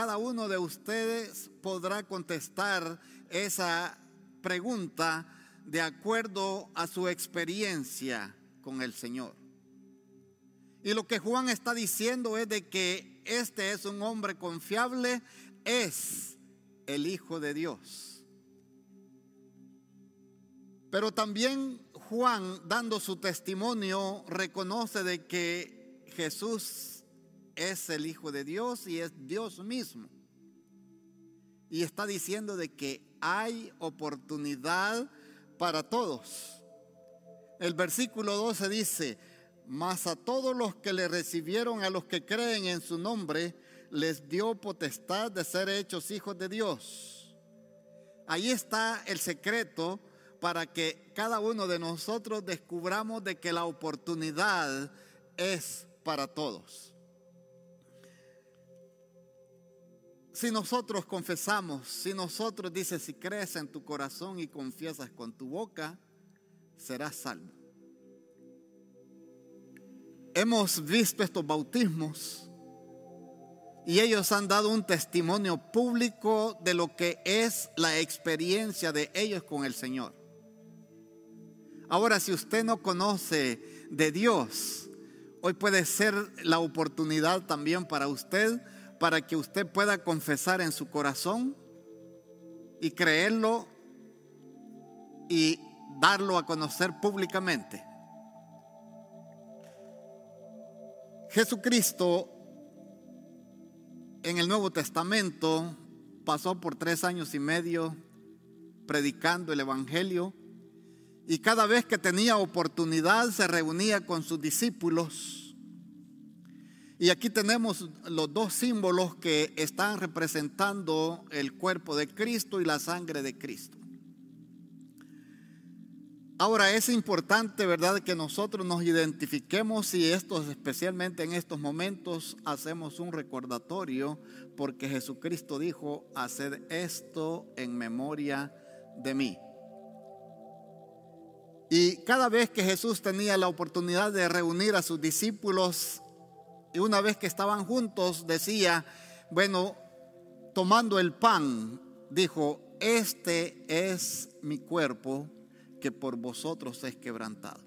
cada uno de ustedes podrá contestar esa pregunta de acuerdo a su experiencia con el Señor. Y lo que Juan está diciendo es de que este es un hombre confiable, es el Hijo de Dios. Pero también Juan, dando su testimonio, reconoce de que Jesús es el Hijo de Dios y es Dios mismo. Y está diciendo de que hay oportunidad para todos. El versículo 12 dice, mas a todos los que le recibieron, a los que creen en su nombre, les dio potestad de ser hechos hijos de Dios. Ahí está el secreto para que cada uno de nosotros descubramos de que la oportunidad es para todos. Si nosotros confesamos, si nosotros dices, si crees en tu corazón y confiesas con tu boca, serás salvo. Hemos visto estos bautismos y ellos han dado un testimonio público de lo que es la experiencia de ellos con el Señor. Ahora, si usted no conoce de Dios, hoy puede ser la oportunidad también para usted, para que usted pueda confesar en su corazón y creerlo y darlo a conocer públicamente. Jesucristo en el Nuevo Testamento pasó por tres años y medio predicando el Evangelio y cada vez que tenía oportunidad se reunía con sus discípulos. Y aquí tenemos los dos símbolos que están representando el cuerpo de Cristo y la sangre de Cristo. Ahora es importante, ¿verdad?, que nosotros nos identifiquemos y estos, especialmente en estos momentos, hacemos un recordatorio porque Jesucristo dijo, haced esto en memoria de mí. Y cada vez que Jesús tenía la oportunidad de reunir a sus discípulos, y una vez que estaban juntos, decía, bueno, tomando el pan, dijo, este es mi cuerpo que por vosotros es quebrantado.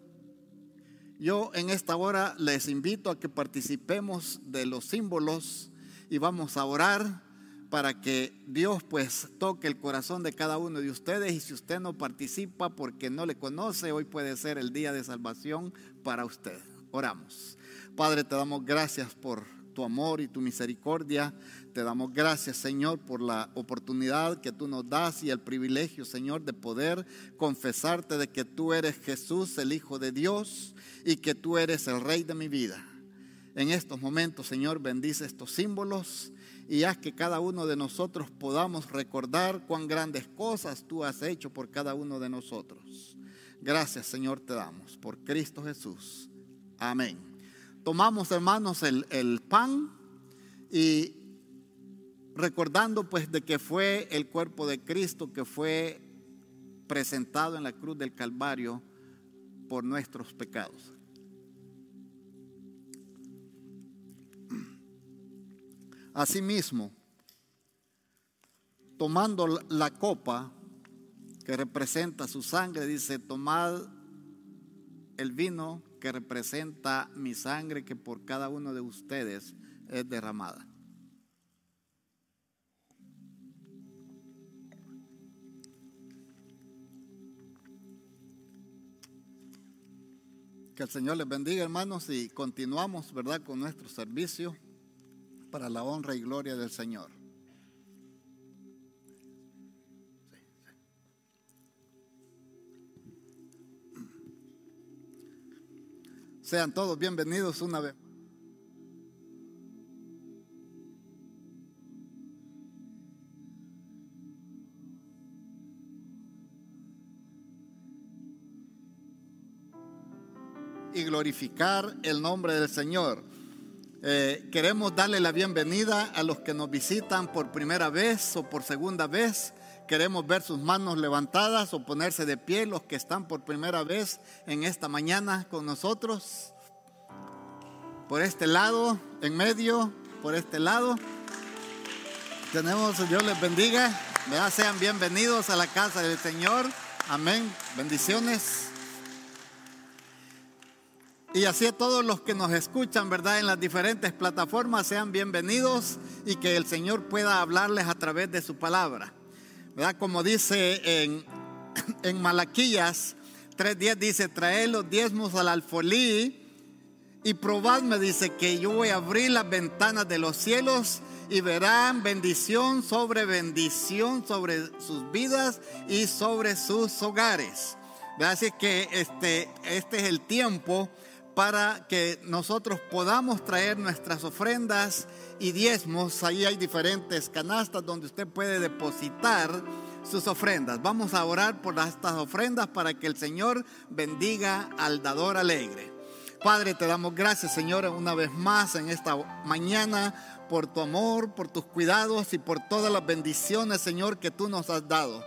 Yo en esta hora les invito a que participemos de los símbolos y vamos a orar para que Dios pues toque el corazón de cada uno de ustedes y si usted no participa porque no le conoce, hoy puede ser el día de salvación para usted. Oramos. Padre, te damos gracias por tu amor y tu misericordia. Te damos gracias, Señor, por la oportunidad que tú nos das y el privilegio, Señor, de poder confesarte de que tú eres Jesús, el Hijo de Dios, y que tú eres el Rey de mi vida. En estos momentos, Señor, bendice estos símbolos y haz que cada uno de nosotros podamos recordar cuán grandes cosas tú has hecho por cada uno de nosotros. Gracias, Señor, te damos por Cristo Jesús. Amén tomamos, hermanos, el, el pan y recordando pues de que fue el cuerpo de Cristo que fue presentado en la cruz del Calvario por nuestros pecados. Asimismo, tomando la copa que representa su sangre, dice, tomad el vino que representa mi sangre que por cada uno de ustedes es derramada. Que el Señor les bendiga, hermanos, y continuamos, ¿verdad?, con nuestro servicio para la honra y gloria del Señor. Sean todos bienvenidos una vez. Y glorificar el nombre del Señor. Eh, queremos darle la bienvenida a los que nos visitan por primera vez o por segunda vez. Queremos ver sus manos levantadas o ponerse de pie los que están por primera vez en esta mañana con nosotros. Por este lado, en medio, por este lado. Tenemos, Dios les bendiga. Sean bienvenidos a la casa del Señor. Amén. Bendiciones. Y así a todos los que nos escuchan, ¿verdad? En las diferentes plataformas, sean bienvenidos y que el Señor pueda hablarles a través de su palabra. ¿Verdad? Como dice en, en Malaquías 3.10, dice, trae los diezmos al alfolí y probadme, dice, que yo voy a abrir las ventanas de los cielos y verán bendición sobre bendición sobre sus vidas y sobre sus hogares. Así que este, este es el tiempo para que nosotros podamos traer nuestras ofrendas y diezmos. Ahí hay diferentes canastas donde usted puede depositar sus ofrendas. Vamos a orar por estas ofrendas para que el Señor bendiga al dador alegre. Padre, te damos gracias, Señor, una vez más en esta mañana por tu amor, por tus cuidados y por todas las bendiciones, Señor, que tú nos has dado.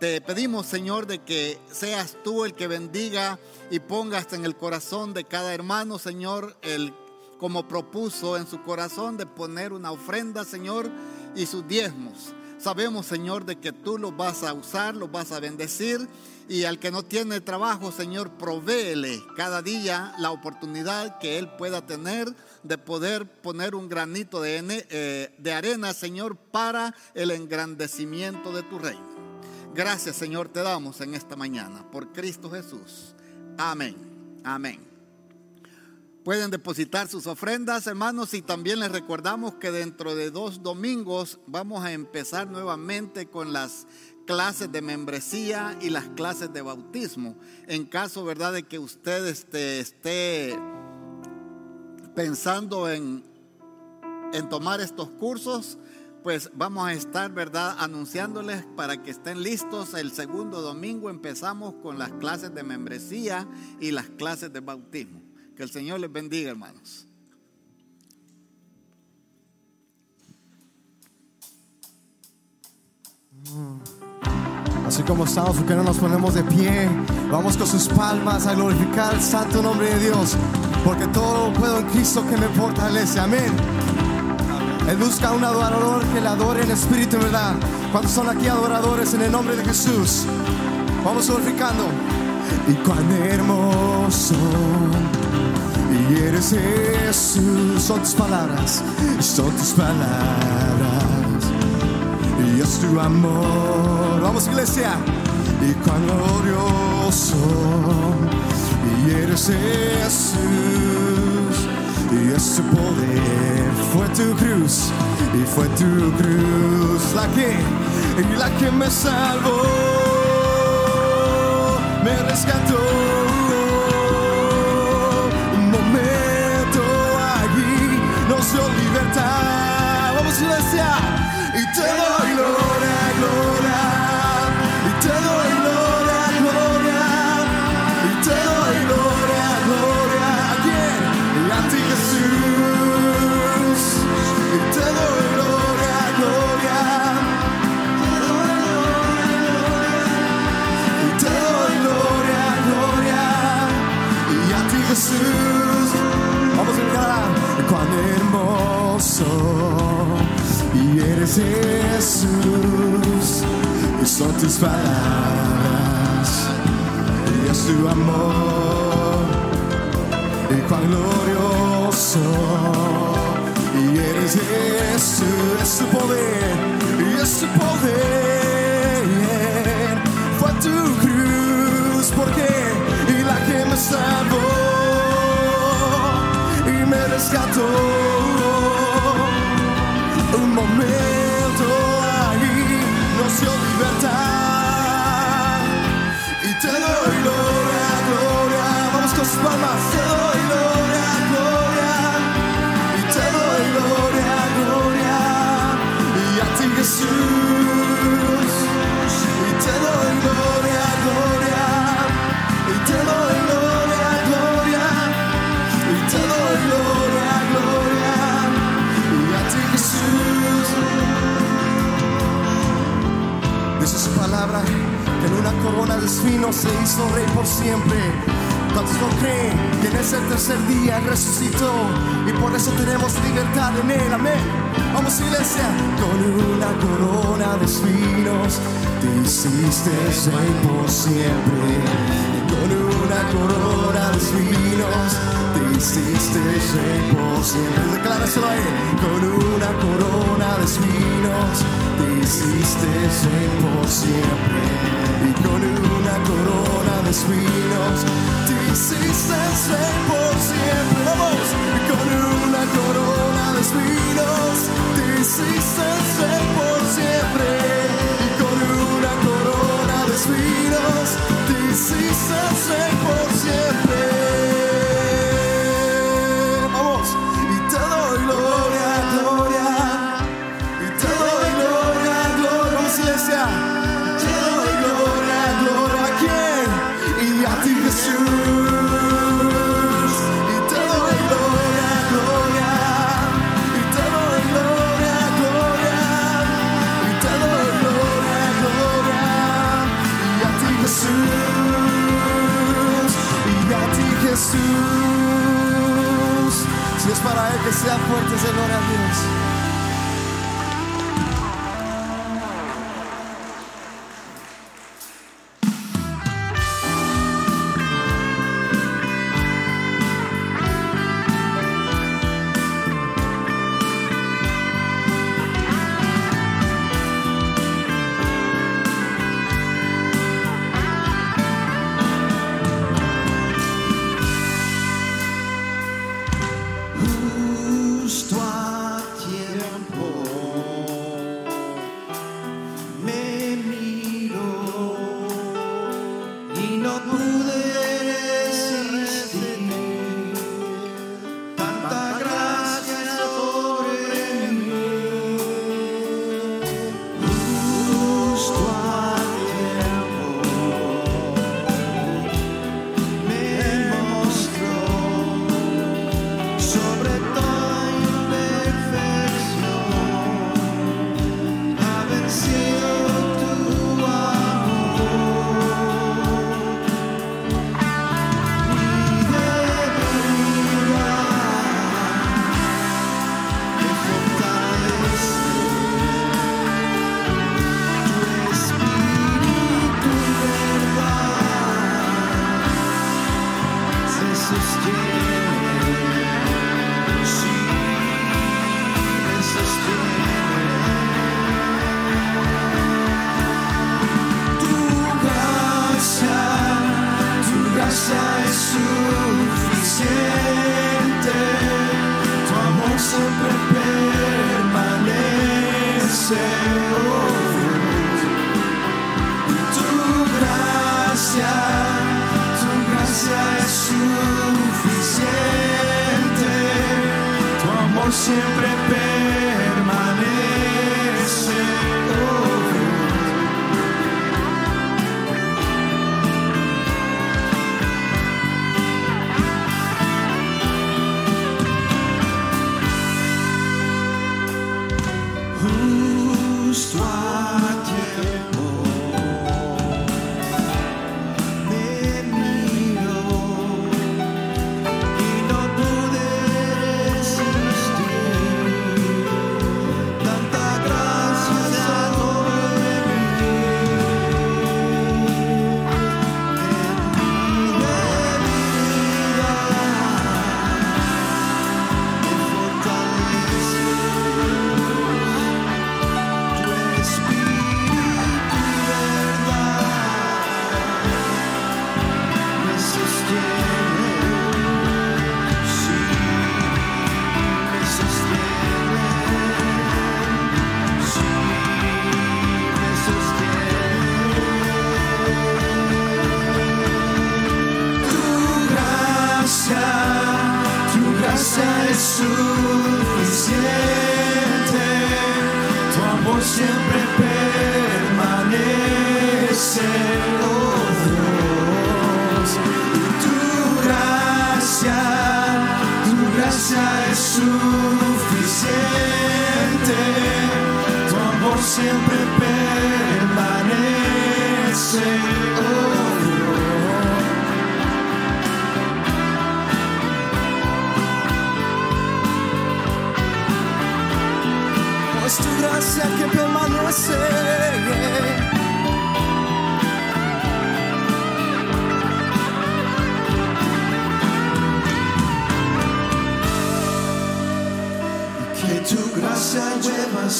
Te pedimos, Señor, de que seas tú el que bendiga y pongas en el corazón de cada hermano, Señor, el como propuso en su corazón de poner una ofrenda, Señor, y sus diezmos. Sabemos, Señor, de que tú los vas a usar, los vas a bendecir y al que no tiene trabajo, Señor, provéele cada día la oportunidad que él pueda tener de poder poner un granito de, eh, de arena, Señor, para el engrandecimiento de tu reino. Gracias, Señor, te damos en esta mañana por Cristo Jesús. Amén. Amén. Pueden depositar sus ofrendas, hermanos, y también les recordamos que dentro de dos domingos vamos a empezar nuevamente con las clases de membresía y las clases de bautismo. En caso, ¿verdad?, de que usted este, esté pensando en, en tomar estos cursos, pues vamos a estar, ¿verdad?, anunciándoles para que estén listos. El segundo domingo empezamos con las clases de membresía y las clases de bautismo. Que el Señor les bendiga, hermanos. Así como estamos, porque no nos ponemos de pie, vamos con sus palmas a glorificar el santo nombre de Dios, porque todo lo puedo en Cristo que me fortalece. Amén. Él busca un adorador que le adore en espíritu y verdad. ¿Cuántos son aquí adoradores en el nombre de Jesús? Vamos glorificando. Y cuán hermoso y eres Jesús. Son tus palabras, son tus palabras. Y es tu amor. Vamos iglesia. Y cuán glorioso y eres Jesús y ese poder fue tu cruz y fue tu cruz la que la que me salvó me rescató libertad existe soy por siempre. y Con una corona de espinos te hiciste soy por siempre. Decláraselo ahí. Con una corona de espinos te hiciste soy por siempre. Y con una corona de espinos te hiciste soy por siempre. Vamos. Y con una corona de espinos te hiciste soy por siempre. respiros, te hiciste por siempre. Jesus. Se es para Él que seja forte, ese gloria a Deus.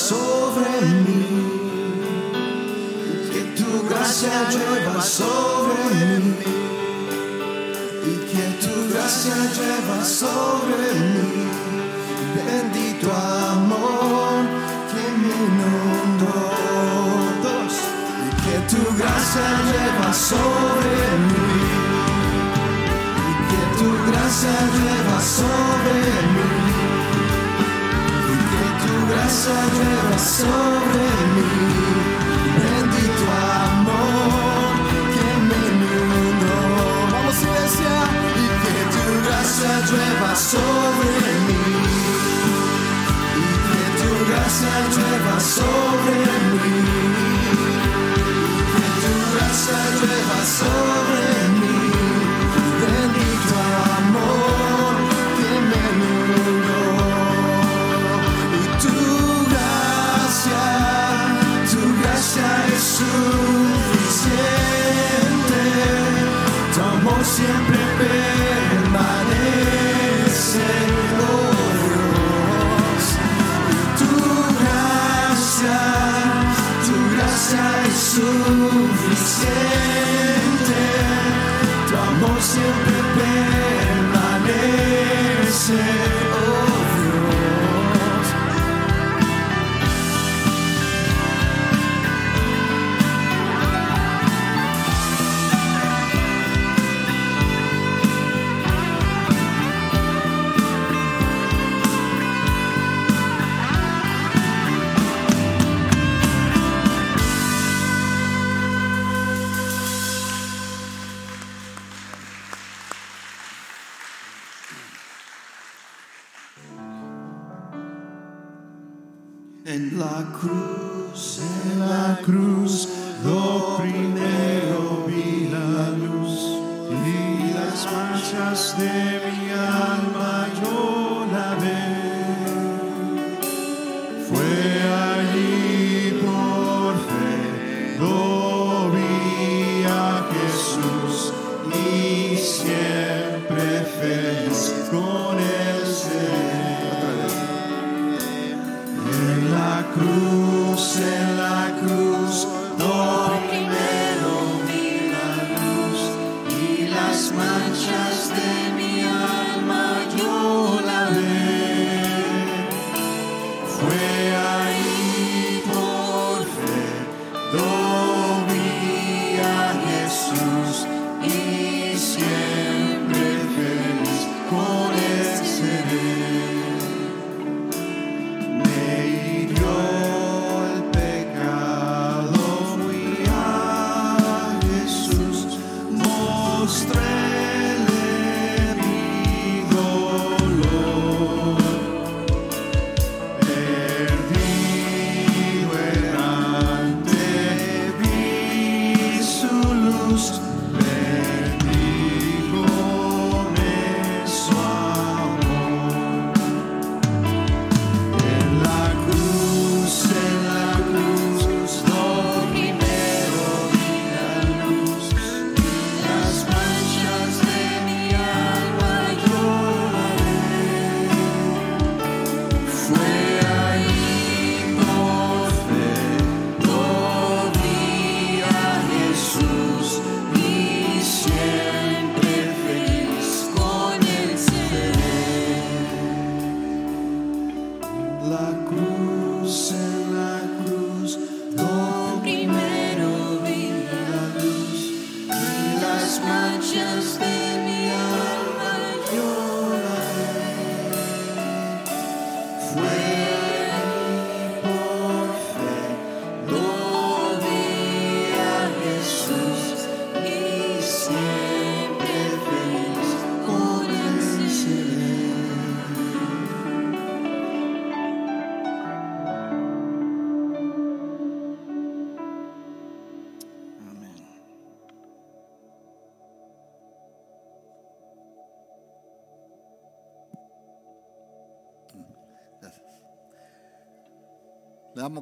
Sobre mí. Que tu gracia lleva sobre mí. Y que tu gracia lleva sobre mí. Bendito amor que me inundó. Y que tu gracia lleva sobre mí. Y que tu gracia lleva sobre mí gracia lleva sobre mí. Bendito amor que me inundó. Vamos y que tu gracia lleva sobre mí. Y que tu gracia lleva sobre mí. Y que tu gracia lleva sobre mí. Siempre permanece. Oh Dios. Tu gracia, tu gracia es suficiente. Tu amor siempre permanece. Oh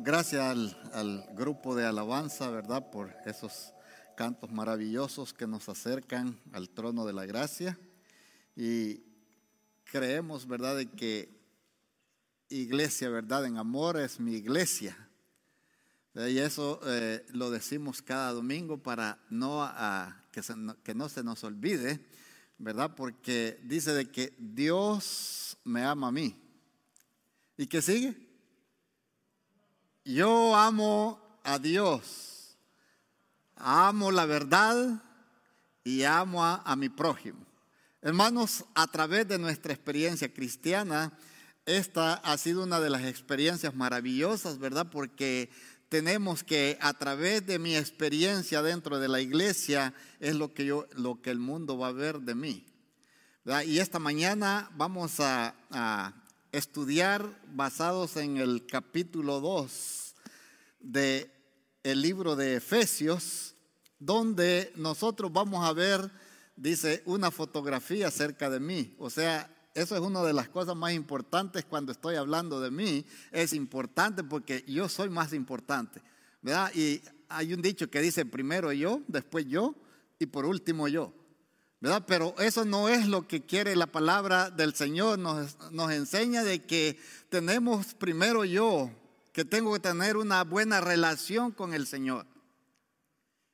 gracias al, grupo de alabanza, ¿verdad? Por esos cantos maravillosos que nos acercan al trono de la gracia. Y creemos, ¿verdad?, de que iglesia, ¿verdad?, en amor es mi iglesia. Y eso eh, lo decimos cada domingo para no, que, que no se nos olvide, ¿verdad? Porque dice de que Dios me ama a mí. ¿Y qué sigue? Yo amo a Dios, amo la verdad y amo a, mi prójimo. Hermanos, a través de nuestra experiencia cristiana, esta ha sido una de las experiencias maravillosas, ¿verdad? Porque tenemos que a través de mi experiencia dentro de la iglesia es lo que yo lo que el mundo va a ver de mí. Y esta mañana vamos a, a estudiar basados en el capítulo 2 de el libro de Efesios, donde nosotros vamos a ver, dice, una fotografía cerca de mí. O sea, eso es una de las cosas más importantes cuando estoy hablando de mí. Es importante porque yo soy más importante. ¿verdad? Y hay un dicho que dice primero yo, después yo y por último yo. Pero eso no es lo que quiere la palabra del Señor. Nos, enseña de que tenemos primero yo, que tengo que tener una buena relación con el Señor.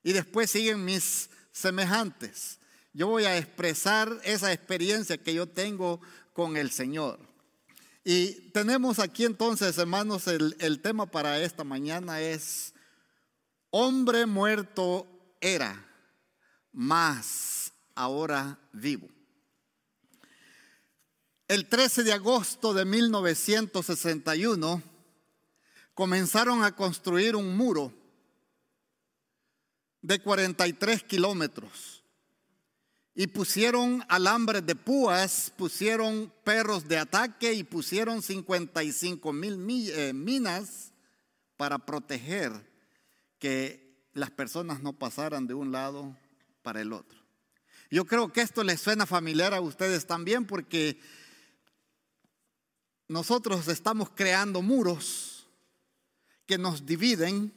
Y después siguen mis semejantes. Yo voy a expresar esa experiencia que yo tengo con el Señor. Y tenemos aquí entonces, hermanos, el tema para esta mañana es, hombre muerto era, más ahora vivo. El 13 de agosto de 1961 comenzaron a construir un muro de 43 kilómetros y pusieron alambres de púas, pusieron perros de ataque y pusieron 55 mil eh, minas para proteger que las personas no pasaran de un lado para el otro. Yo creo que esto les suena familiar a ustedes también porque nosotros estamos creando muros que nos dividen,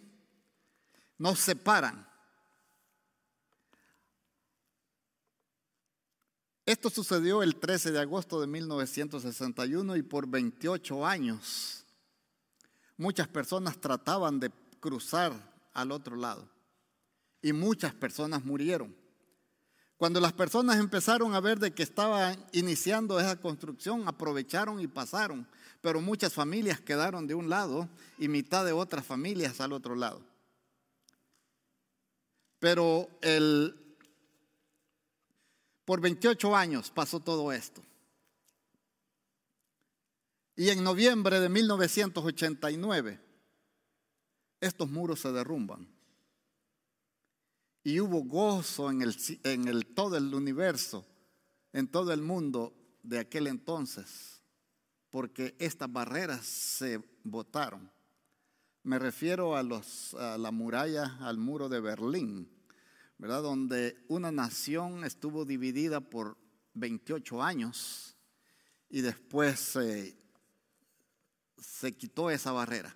nos separan. Esto sucedió el 13 de agosto de 1961 y por 28 años muchas personas trataban de cruzar al otro lado y muchas personas murieron. Cuando las personas empezaron a ver de que estaba iniciando esa construcción, aprovecharon y pasaron, pero muchas familias quedaron de un lado y mitad de otras familias al otro lado. Pero el, por 28 años pasó todo esto. Y en noviembre de 1989, estos muros se derrumban y hubo gozo en, el, en el, todo el universo, en todo el mundo de aquel entonces, porque estas barreras se botaron. Me refiero a, los, a la muralla, al muro de Berlín, ¿verdad? Donde una nación estuvo dividida por 28 años y después se quitó esa barrera.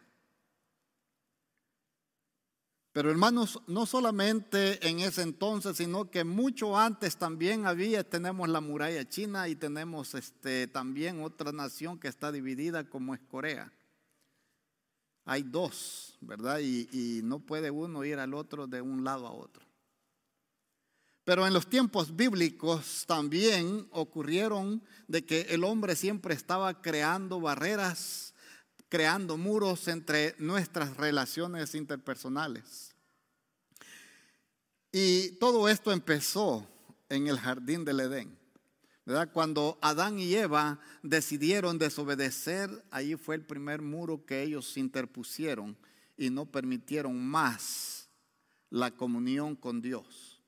Pero hermanos, no solamente en ese entonces, sino que mucho antes también había, tenemos la muralla china y tenemos este, también otra nación que está dividida como es Corea. Hay dos, ¿verdad? Y, y no puede uno ir al otro de un lado a otro. Pero en los tiempos bíblicos también ocurrieron de que el hombre siempre estaba creando barreras, creando muros entre nuestras relaciones interpersonales. Y todo esto empezó en el jardín del Edén. ¿verdad? Cuando Adán y Eva decidieron desobedecer, ahí fue el primer muro que ellos interpusieron y no permitieron más la comunión con Dios.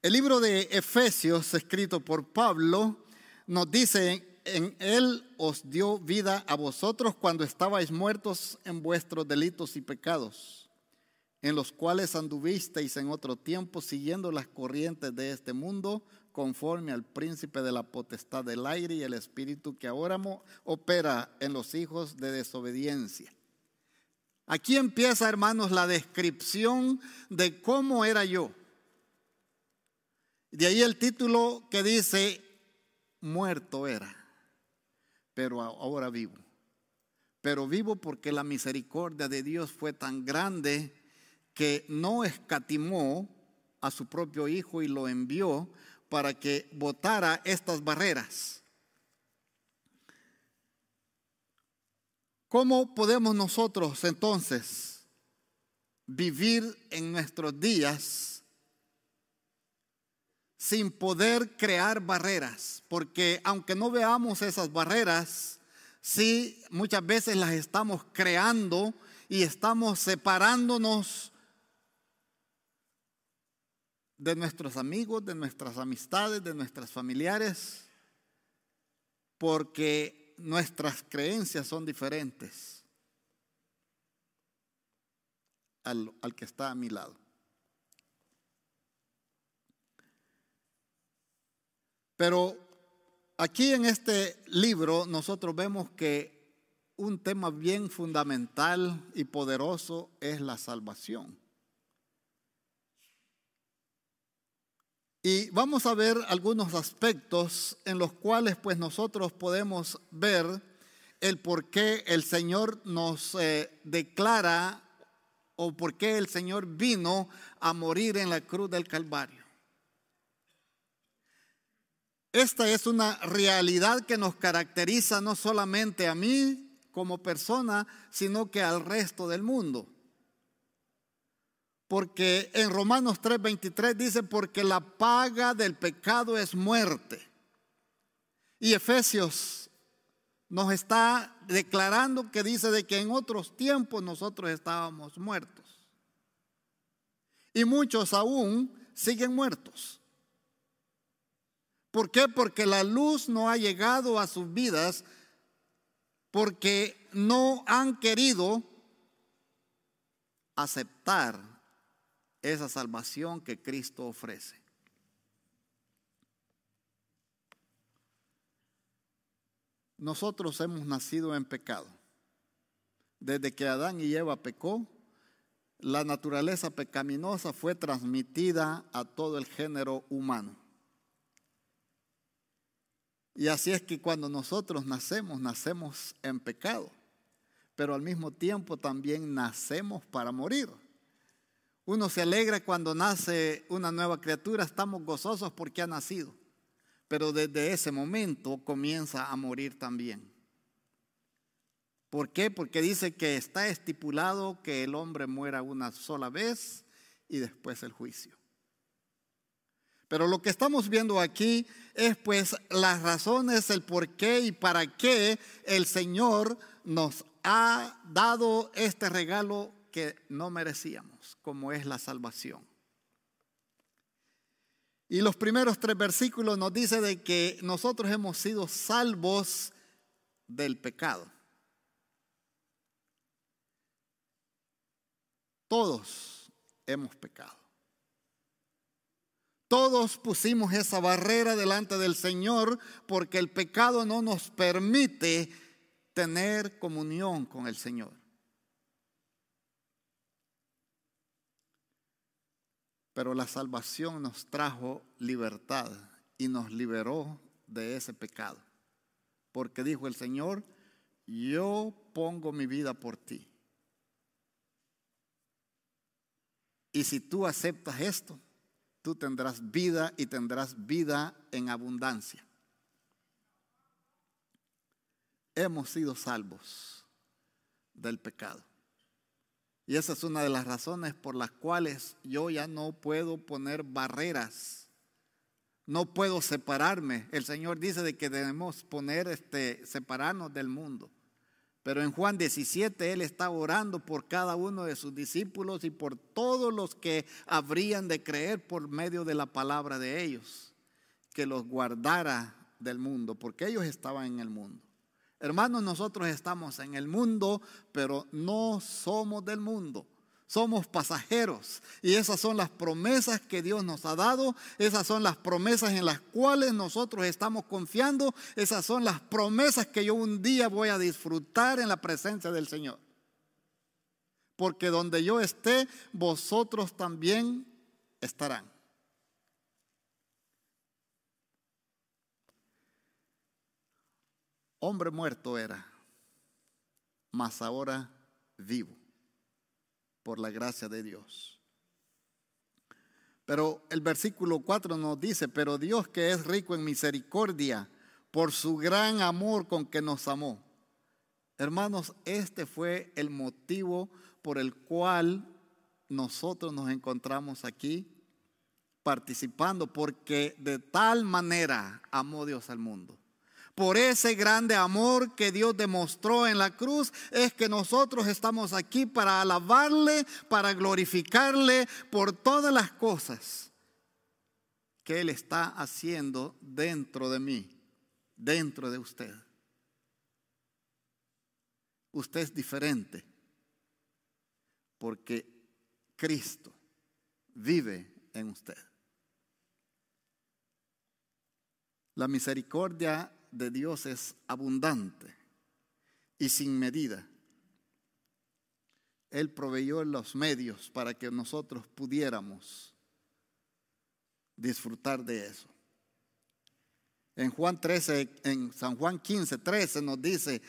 El libro de Efesios, escrito por Pablo, nos dice, en él os dio vida a vosotros cuando estabais muertos en vuestros delitos y pecados en los cuales anduvisteis en otro tiempo siguiendo las corrientes de este mundo, conforme al príncipe de la potestad del aire y el espíritu que ahora opera en los hijos de desobediencia. Aquí empieza, hermanos, la descripción de cómo era yo. De ahí el título que dice, muerto era, pero ahora vivo. Pero vivo porque la misericordia de Dios fue tan grande que no escatimó a su propio Hijo y lo envió para que botara estas barreras. ¿Cómo podemos nosotros entonces vivir en nuestros días sin poder crear barreras? Porque aunque no veamos esas barreras, sí muchas veces las estamos creando y estamos separándonos de nuestros amigos, de nuestras amistades, de nuestras familiares, porque nuestras creencias son diferentes al, al, que está a mi lado. Pero aquí en este libro nosotros vemos que un tema bien fundamental y poderoso es la salvación. Y vamos a ver algunos aspectos en los cuales pues nosotros podemos ver el por qué el Señor nos eh, declara o por qué el Señor vino a morir en la cruz del Calvario. Esta es una realidad que nos caracteriza no solamente a mí como persona, sino que al resto del mundo. Porque en Romanos 3:23 dice, porque la paga del pecado es muerte. Y Efesios nos está declarando que dice de que en otros tiempos nosotros estábamos muertos. Y muchos aún siguen muertos. ¿Por qué? Porque la luz no ha llegado a sus vidas porque no han querido aceptar esa salvación que Cristo ofrece. Nosotros hemos nacido en pecado. Desde que Adán y Eva pecó, la naturaleza pecaminosa fue transmitida a todo el género humano. Y así es que cuando nosotros nacemos, nacemos en pecado, pero al mismo tiempo también nacemos para morir. Uno se alegra cuando nace una nueva criatura, estamos gozosos porque ha nacido, pero desde ese momento comienza a morir también. ¿Por qué? Porque dice que está estipulado que el hombre muera una sola vez y después el juicio. Pero lo que estamos viendo aquí es pues las razones, el por qué y para qué el Señor nos ha dado este regalo que no merecíamos, como es la salvación. Y los primeros tres versículos nos dice de que nosotros hemos sido salvos del pecado. Todos hemos pecado. Todos pusimos esa barrera delante del Señor porque el pecado no nos permite tener comunión con el Señor. Pero la salvación nos trajo libertad y nos liberó de ese pecado. Porque dijo el Señor, yo pongo mi vida por ti. Y si tú aceptas esto, tú tendrás vida y tendrás vida en abundancia. Hemos sido salvos del pecado. Y esa es una de las razones por las cuales yo ya no puedo poner barreras. No puedo separarme. El Señor dice de que debemos poner este separarnos del mundo. Pero en Juan 17 él está orando por cada uno de sus discípulos y por todos los que habrían de creer por medio de la palabra de ellos, que los guardara del mundo, porque ellos estaban en el mundo. Hermanos, nosotros estamos en el mundo, pero no somos del mundo. Somos pasajeros. Y esas son las promesas que Dios nos ha dado. Esas son las promesas en las cuales nosotros estamos confiando. Esas son las promesas que yo un día voy a disfrutar en la presencia del Señor. Porque donde yo esté, vosotros también estarán. Hombre muerto era, mas ahora vivo por la gracia de Dios. Pero el versículo 4 nos dice, pero Dios que es rico en misericordia, por su gran amor con que nos amó. Hermanos, este fue el motivo por el cual nosotros nos encontramos aquí participando, porque de tal manera amó Dios al mundo por ese grande amor que Dios demostró en la cruz, es que nosotros estamos aquí para alabarle, para glorificarle por todas las cosas que Él está haciendo dentro de mí, dentro de usted. Usted es diferente porque Cristo vive en usted. La misericordia de Dios es abundante y sin medida. Él proveyó los medios para que nosotros pudiéramos disfrutar de eso. En Juan 13, en San Juan 15, 13 nos dice,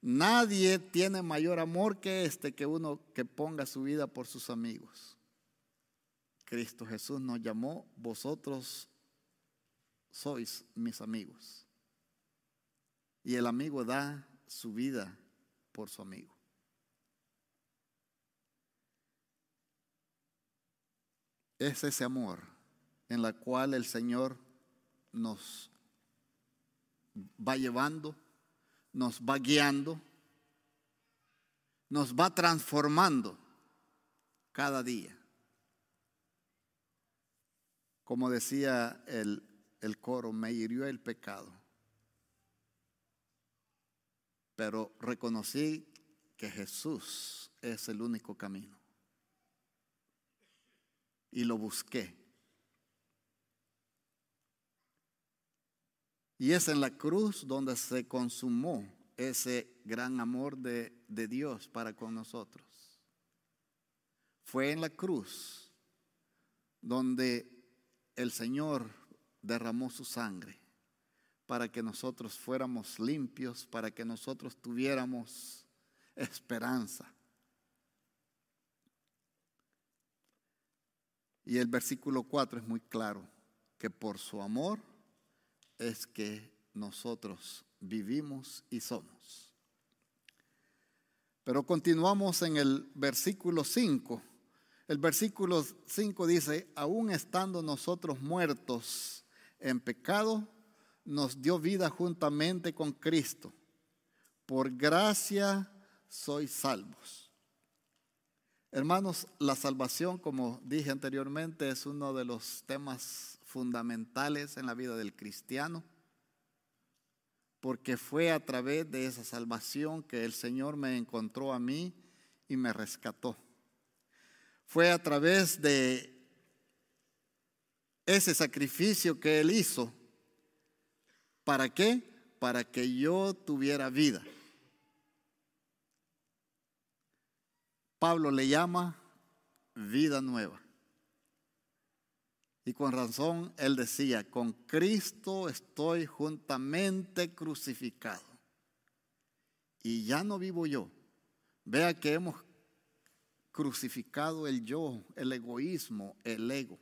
nadie tiene mayor amor que este que uno que ponga su vida por sus amigos. Cristo Jesús nos llamó, vosotros sois mis amigos. Y el amigo da su vida por su amigo. Es ese amor en la cual el Señor nos va llevando, nos va guiando, nos va transformando cada día. Como decía el, el coro, me hirió el pecado pero reconocí que Jesús es el único camino. Y lo busqué. Y es en la cruz donde se consumó ese gran amor de, Dios para con nosotros. Fue en la cruz donde el Señor derramó su sangre para que nosotros fuéramos limpios, para que nosotros tuviéramos esperanza. Y el versículo 4 es muy claro, que por su amor es que nosotros vivimos y somos. Pero continuamos en el versículo 5. El versículo 5 dice, aún estando nosotros muertos en pecado, nos dio vida juntamente con Cristo. Por gracia sois salvos. Hermanos, la salvación, como dije anteriormente, es uno de los temas fundamentales en la vida del cristiano, porque fue a través de esa salvación que el Señor me encontró a mí y me rescató. Fue a través de ese sacrificio que Él hizo ¿Para qué? Para que yo tuviera vida. Pablo le llama vida nueva. Y con razón él decía, con Cristo estoy juntamente crucificado. Y ya no vivo yo. Vea que hemos crucificado el yo, el egoísmo, el ego.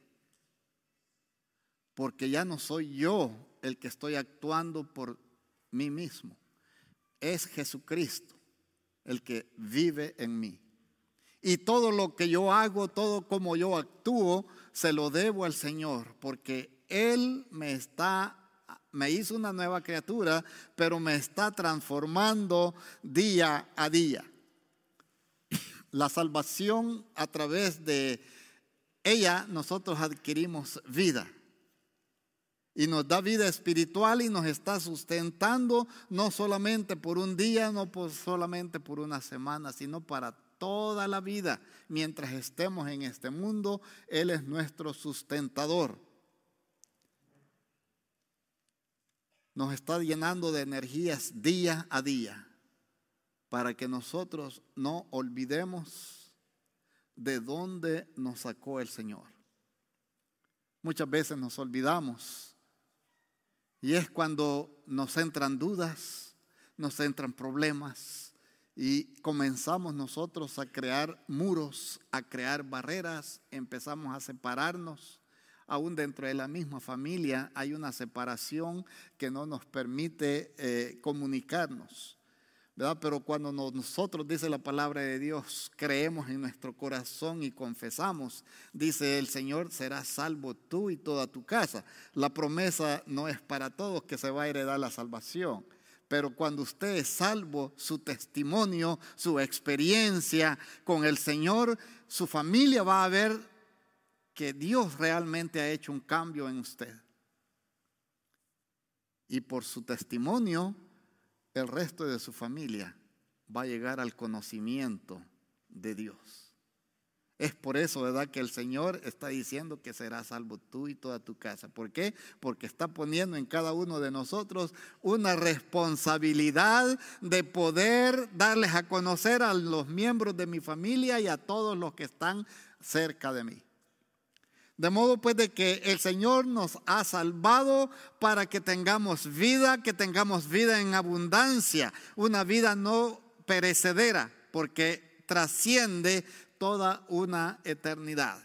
Porque ya no soy yo el que estoy actuando por mí mismo. Es Jesucristo el que vive en mí. Y todo lo que yo hago, todo como yo actúo, se lo debo al Señor, porque Él me está, me hizo una nueva criatura, pero me está transformando día a día. La salvación a través de ella nosotros adquirimos vida y nos da vida espiritual y nos está sustentando no solamente por un día, no solamente por una semana, sino para toda la vida. Mientras estemos en este mundo, Él es nuestro sustentador. Nos está llenando de energías día a día para que nosotros no olvidemos de dónde nos sacó el Señor. Muchas veces nos olvidamos y es cuando nos entran dudas, nos entran problemas y comenzamos nosotros a crear muros, a crear barreras, empezamos a separarnos. Aún dentro de la misma familia hay una separación que no nos permite eh, comunicarnos. Pero cuando nosotros, dice la palabra de Dios, creemos en nuestro corazón y confesamos, dice el Señor, serás salvo tú y toda tu casa. La promesa no es para todos que se va a heredar la salvación. Pero cuando usted es salvo, su testimonio, su experiencia con el Señor, su familia va a ver que Dios realmente ha hecho un cambio en usted. Y por su testimonio, el resto de su familia va a llegar al conocimiento de Dios. Es por eso, ¿verdad?, que el Señor está diciendo que serás salvo tú y toda tu casa. ¿Por qué? Porque está poniendo en cada uno de nosotros una responsabilidad de poder darles a conocer a los miembros de mi familia y a todos los que están cerca de mí. De modo pues de que el Señor nos ha salvado para que tengamos vida, que tengamos vida en abundancia, una vida no perecedera, porque trasciende toda una eternidad.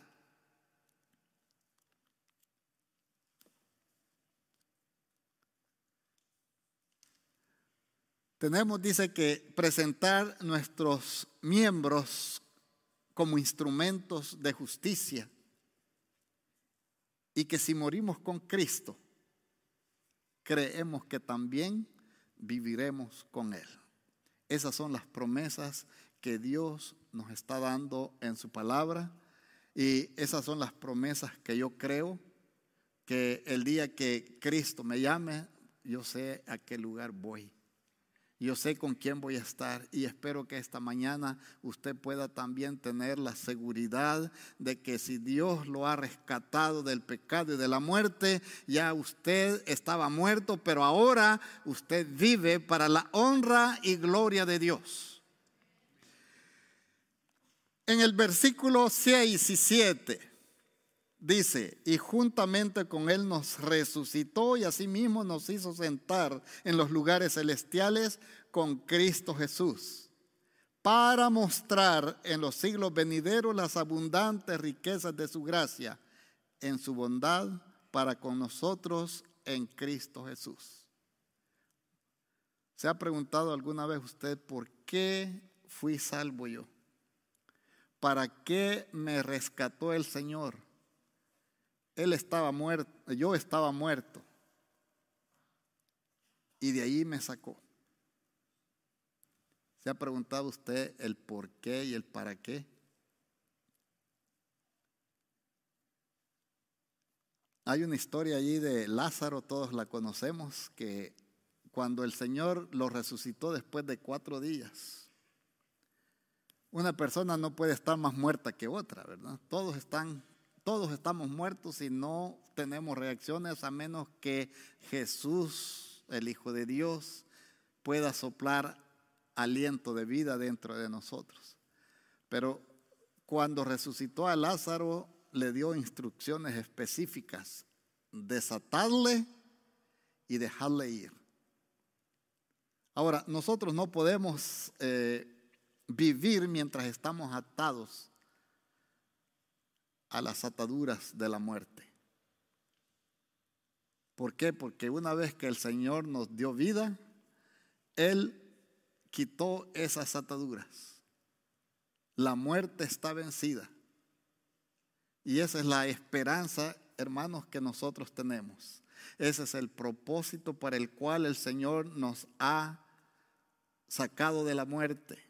Tenemos, dice que, presentar nuestros miembros como instrumentos de justicia y que si morimos con Cristo, creemos que también viviremos con Él. Esas son las promesas que Dios nos está dando en su palabra y esas son las promesas que yo creo que el día que Cristo me llame, yo sé a qué lugar voy. Yo sé con quién voy a estar y espero que esta mañana usted pueda también tener la seguridad de que si Dios lo ha rescatado del pecado y de la muerte, ya usted estaba muerto, pero ahora usted vive para la honra y gloria de Dios. En el versículo 6 y 7 Dice, y juntamente con Él nos resucitó y asimismo nos hizo sentar en los lugares celestiales con Cristo Jesús, para mostrar en los siglos venideros las abundantes riquezas de su gracia en su bondad para con nosotros en Cristo Jesús. ¿Se ha preguntado alguna vez usted por qué fui salvo yo? ¿Para qué me rescató el Señor? Él estaba muerto, yo estaba muerto. Y de ahí me sacó. ¿Se ha preguntado usted el por qué y el para qué? Hay una historia allí de Lázaro, todos la conocemos, que cuando el Señor lo resucitó después de cuatro días, una persona no puede estar más muerta que otra, ¿verdad? Todos están todos estamos muertos y no tenemos reacciones a menos que Jesús, el Hijo de Dios, pueda soplar aliento de vida dentro de nosotros. Pero cuando resucitó a Lázaro, le dio instrucciones específicas, desatarle y dejarle ir. Ahora, nosotros no podemos eh, vivir mientras estamos atados a las ataduras de la muerte. ¿Por qué? Porque una vez que el Señor nos dio vida, Él quitó esas ataduras. La muerte está vencida. Y esa es la esperanza, hermanos, que nosotros tenemos. Ese es el propósito para el cual el Señor nos ha sacado de la muerte.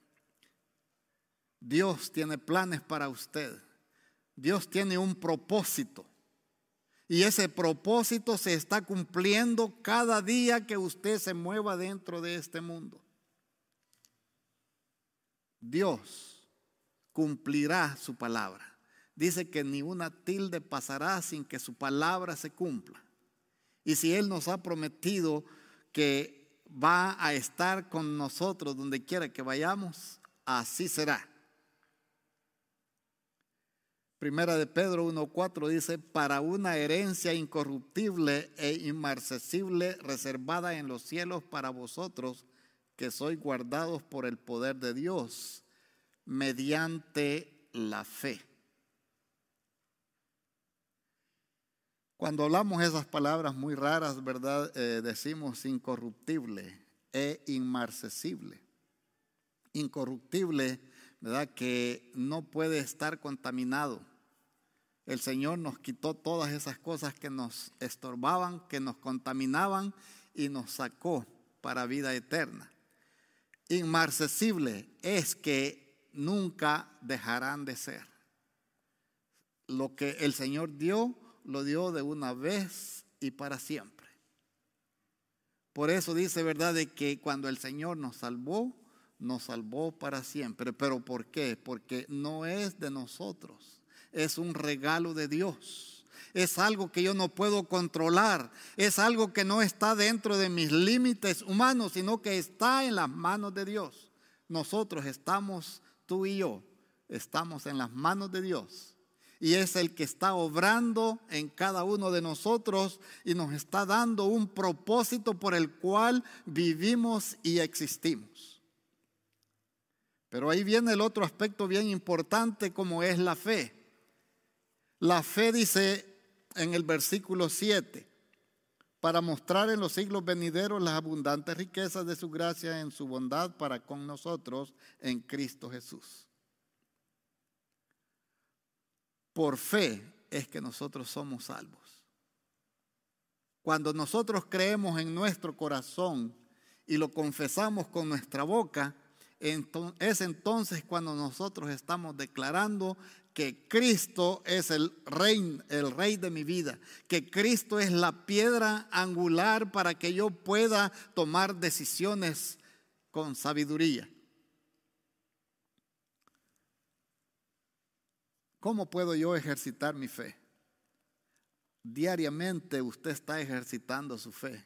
Dios tiene planes para usted. Dios tiene un propósito. Y ese propósito se está cumpliendo cada día que usted se mueva dentro de este mundo. Dios cumplirá su palabra. Dice que ni una tilde pasará sin que su palabra se cumpla. Y si Él nos ha prometido que va a estar con nosotros donde quiera que vayamos, así será. Primera de Pedro 1.4 dice, para una herencia incorruptible e inmarcesible reservada en los cielos para vosotros, que sois guardados por el poder de Dios, mediante la fe. Cuando hablamos esas palabras muy raras, ¿verdad? Eh, decimos incorruptible e inmarcesible. Incorruptible, ¿verdad? Que no puede estar contaminado. El Señor nos quitó todas esas cosas que nos estorbaban, que nos contaminaban y nos sacó para vida eterna. Inmarcesible es que nunca dejarán de ser. Lo que el Señor dio, lo dio de una vez y para siempre. Por eso dice, ¿verdad?, de que cuando el Señor nos salvó, nos salvó para siempre. ¿Pero por qué? Porque no es de nosotros, es un regalo de Dios. Es algo que yo no puedo controlar, es algo que no está dentro de mis límites humanos, sino que está en las manos de Dios. Nosotros estamos, tú y yo, estamos en las manos de Dios y es el que está obrando en cada uno de nosotros y nos está dando un propósito por el cual vivimos y existimos. Pero ahí viene el otro aspecto bien importante como es la fe. La fe dice en el versículo 7, para mostrar en los siglos venideros las abundantes riquezas de su gracia en su bondad para con nosotros en Cristo Jesús. Por fe es que nosotros somos salvos. Cuando nosotros creemos en nuestro corazón y lo confesamos con nuestra boca, es entonces cuando nosotros estamos declarando que Cristo es el rey, el rey de mi vida, que Cristo es la piedra angular para que yo pueda tomar decisiones con sabiduría. ¿Cómo puedo yo ejercitar mi fe? Diariamente usted está ejercitando su fe.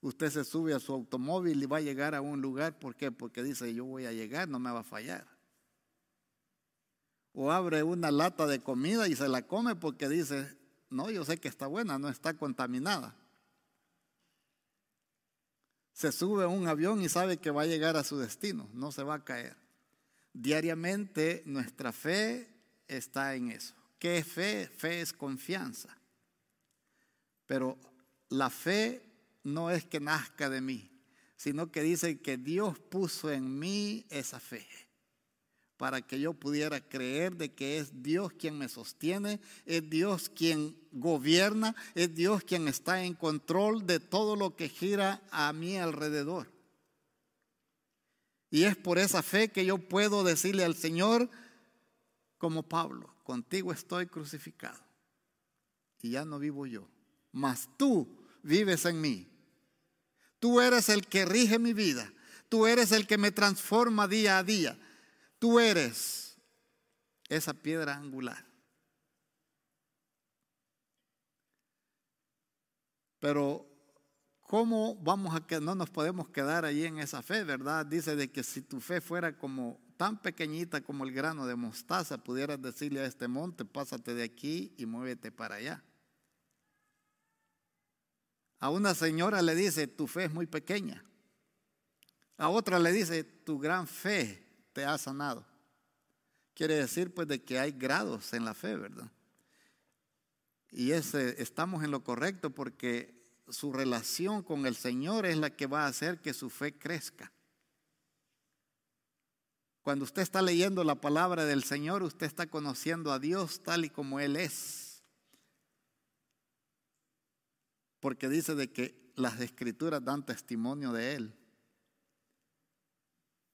Usted se sube a su automóvil y va a llegar a un lugar. ¿Por qué? Porque dice, yo voy a llegar, no me va a fallar. O abre una lata de comida y se la come porque dice, no, yo sé que está buena, no está contaminada. Se sube a un avión y sabe que va a llegar a su destino, no se va a caer. Diariamente nuestra fe está en eso. ¿Qué es fe? Fe es confianza. Pero la fe no es que nazca de mí, sino que dice que Dios puso en mí esa fe para que yo pudiera creer de que es Dios quien me sostiene, es Dios quien gobierna, es Dios quien está en control de todo lo que gira a mi alrededor. Y es por esa fe que yo puedo decirle al Señor, como Pablo, contigo estoy crucificado y ya no vivo yo, mas tú vives en mí. Tú eres el que rige mi vida, tú eres el que me transforma día a día, tú eres esa piedra angular. Pero ¿cómo vamos a que no nos podemos quedar ahí en esa fe, verdad? Dice de que si tu fe fuera como tan pequeñita como el grano de mostaza, pudieras decirle a este monte, pásate de aquí y muévete para allá. A una señora le dice, tu fe es muy pequeña. A otra le dice, tu gran fe te ha sanado. Quiere decir pues de que hay grados en la fe, ¿verdad? Y ese, estamos en lo correcto porque su relación con el Señor es la que va a hacer que su fe crezca. Cuando usted está leyendo la palabra del Señor, usted está conociendo a Dios tal y como Él es. Porque dice de que las escrituras dan testimonio de Él.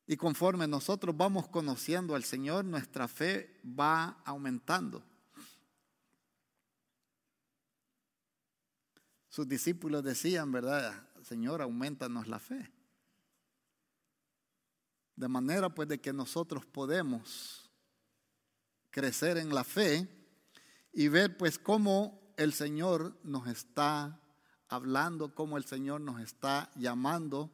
Y conforme nosotros vamos conociendo al Señor, nuestra fe va aumentando. Sus discípulos decían, ¿verdad? Señor, aumentanos la fe. De manera pues de que nosotros podemos crecer en la fe y ver pues cómo el Señor nos está hablando, cómo el Señor nos está llamando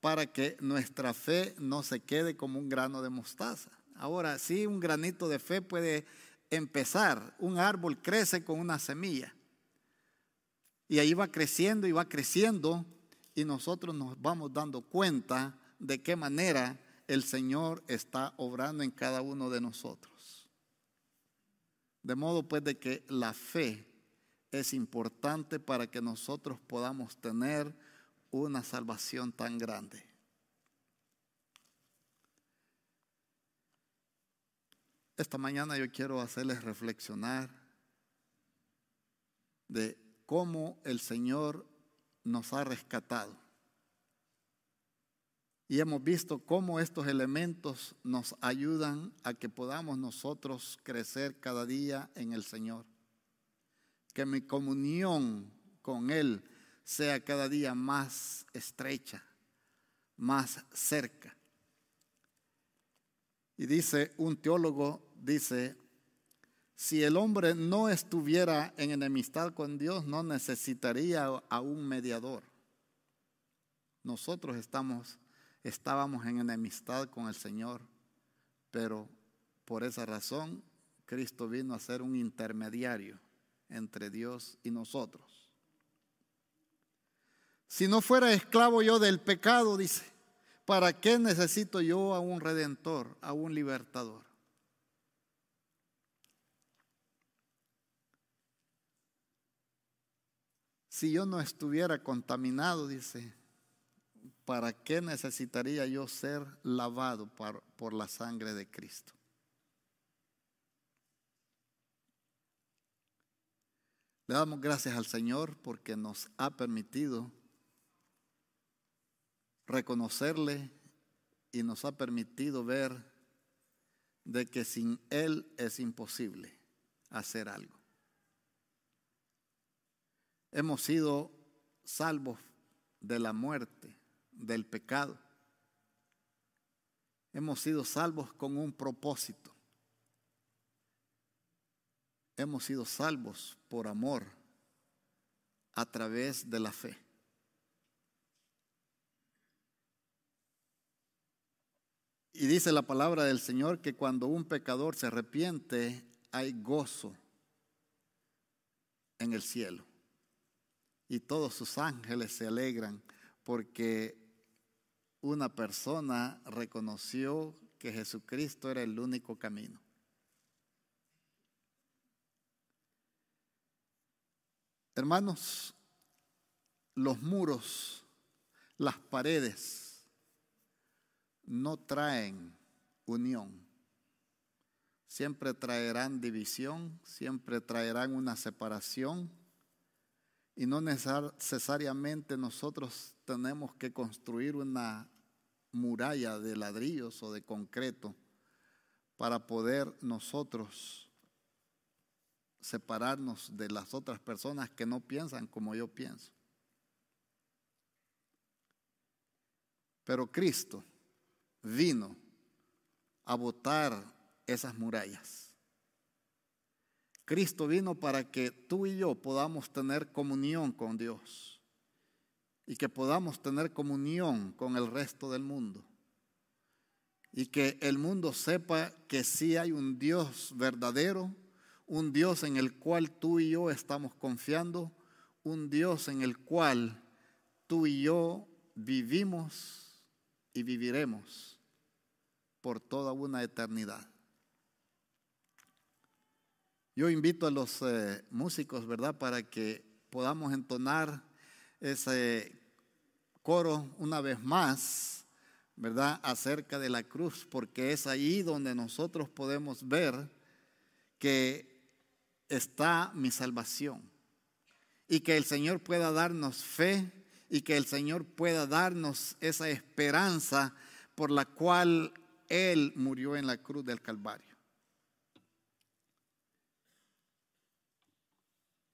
para que nuestra fe no se quede como un grano de mostaza. Ahora, sí, un granito de fe puede empezar. Un árbol crece con una semilla. Y ahí va creciendo y va creciendo y nosotros nos vamos dando cuenta de qué manera el Señor está obrando en cada uno de nosotros. De modo pues de que la fe es importante para que nosotros podamos tener una salvación tan grande. Esta mañana yo quiero hacerles reflexionar de cómo el Señor nos ha rescatado. Y hemos visto cómo estos elementos nos ayudan a que podamos nosotros crecer cada día en el Señor. Que mi comunión con Él sea cada día más estrecha, más cerca. Y dice un teólogo, dice, si el hombre no estuviera en enemistad con Dios, no necesitaría a un mediador. Nosotros estamos, estábamos en enemistad con el Señor, pero por esa razón Cristo vino a ser un intermediario entre Dios y nosotros. Si no fuera esclavo yo del pecado, dice, ¿para qué necesito yo a un redentor, a un libertador? Si yo no estuviera contaminado, dice, ¿para qué necesitaría yo ser lavado por, la sangre de Cristo? Le damos gracias al Señor porque nos ha permitido reconocerle y nos ha permitido ver de que sin Él es imposible hacer algo. Hemos sido salvos de la muerte, del pecado. Hemos sido salvos con un propósito. Hemos sido salvos por amor a través de la fe. Y dice la palabra del Señor que cuando un pecador se arrepiente, hay gozo en el cielo. Y todos sus ángeles se alegran porque una persona reconoció que Jesucristo era el único camino. Hermanos, los muros, las paredes, no traen unión. Siempre traerán división, siempre traerán una separación y no necesariamente nosotros tenemos que construir una muralla de ladrillos o de concreto para poder nosotros separarnos de las otras personas que no piensan como yo pienso. Pero Cristo vino a botar esas murallas. Cristo vino para que tú y yo podamos tener comunión con Dios y que podamos tener comunión con el resto del mundo. Y que el mundo sepa que sí hay un Dios verdadero, un Dios en el cual tú y yo estamos confiando, un Dios en el cual tú y yo vivimos y viviremos por toda una eternidad. Yo invito a los eh, músicos, ¿verdad?, para que podamos entonar ese coro una vez más, ¿verdad?, acerca de la cruz, porque es ahí donde nosotros podemos ver que está mi salvación y que el Señor pueda darnos fe y que el Señor pueda darnos esa esperanza por la cual él murió en la cruz del Calvario.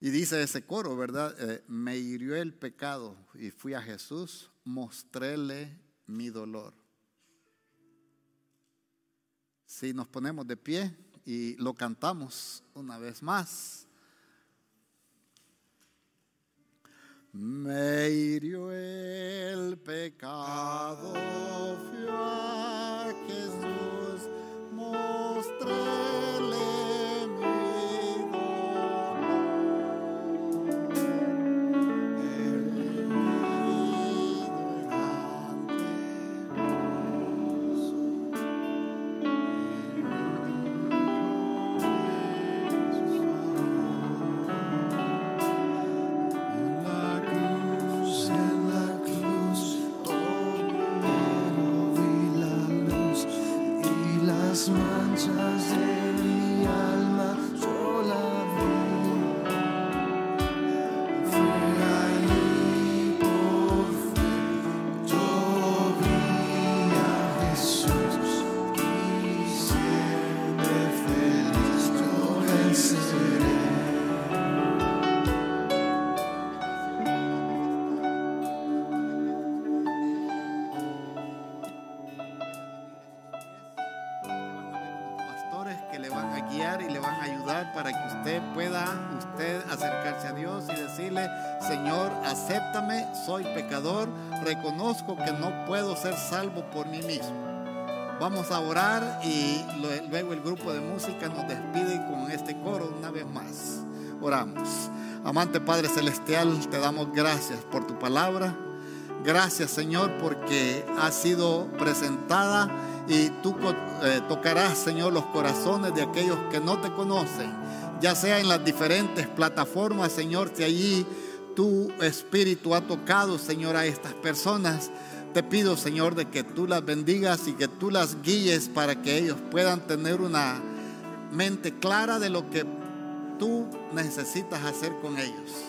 Y dice ese coro, ¿verdad? Eh, me hirió el pecado y fui a Jesús, mostréle mi dolor. Si nos ponemos de pie y lo cantamos una vez más. Me hirió el pecado, fui a Jesús, mostréle ser salvo por mí mismo. Vamos a orar y luego el grupo de música nos despide con este coro una vez más. Oramos. Amante Padre Celestial, te damos gracias por tu palabra. Gracias Señor porque ha sido presentada y tú eh, tocarás Señor los corazones de aquellos que no te conocen, ya sea en las diferentes plataformas Señor, si allí tu espíritu ha tocado Señor a estas personas. Te pido Señor de que tú las bendigas y que tú las guíes para que ellos puedan tener una mente clara de lo que tú necesitas hacer con ellos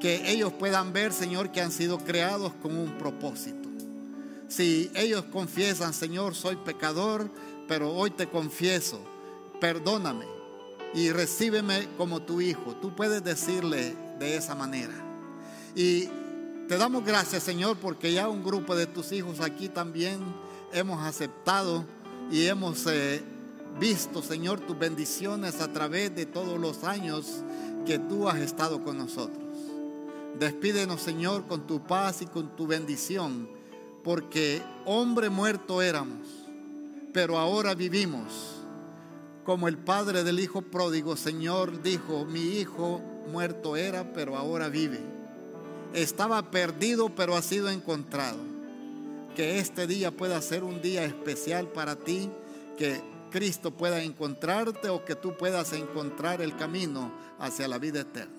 que ellos puedan ver, Señor, que han sido creados con un propósito. Si ellos confiesan, Señor, soy pecador, pero hoy te confieso, perdóname y recíbeme como tu hijo. Tú puedes decirle de esa manera. Y te damos gracias, Señor, porque ya un grupo de tus hijos aquí también hemos aceptado y hemos eh, visto, Señor, tus bendiciones a través de todos los años que tú has estado con nosotros. Despídenos, Señor, con tu paz y con tu bendición, porque hombre muerto éramos, pero ahora vivimos. Como el padre del hijo pródigo, Señor, dijo, mi hijo muerto era, pero ahora vive. Estaba perdido, pero ha sido encontrado. Que este día pueda ser un día especial para ti, que Cristo pueda encontrarte o que tú puedas encontrar el camino hacia la vida eterna.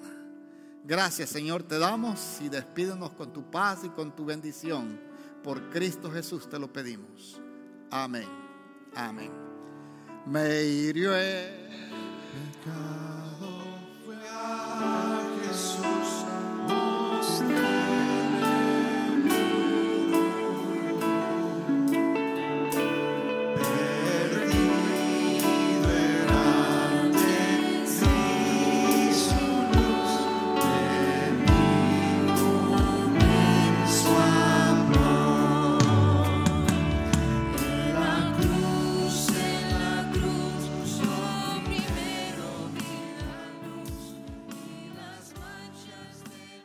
Gracias Señor te damos y despídenos con tu paz y con tu bendición. Por Cristo Jesús te lo pedimos. Amén. Amén. Me hirió el podcast.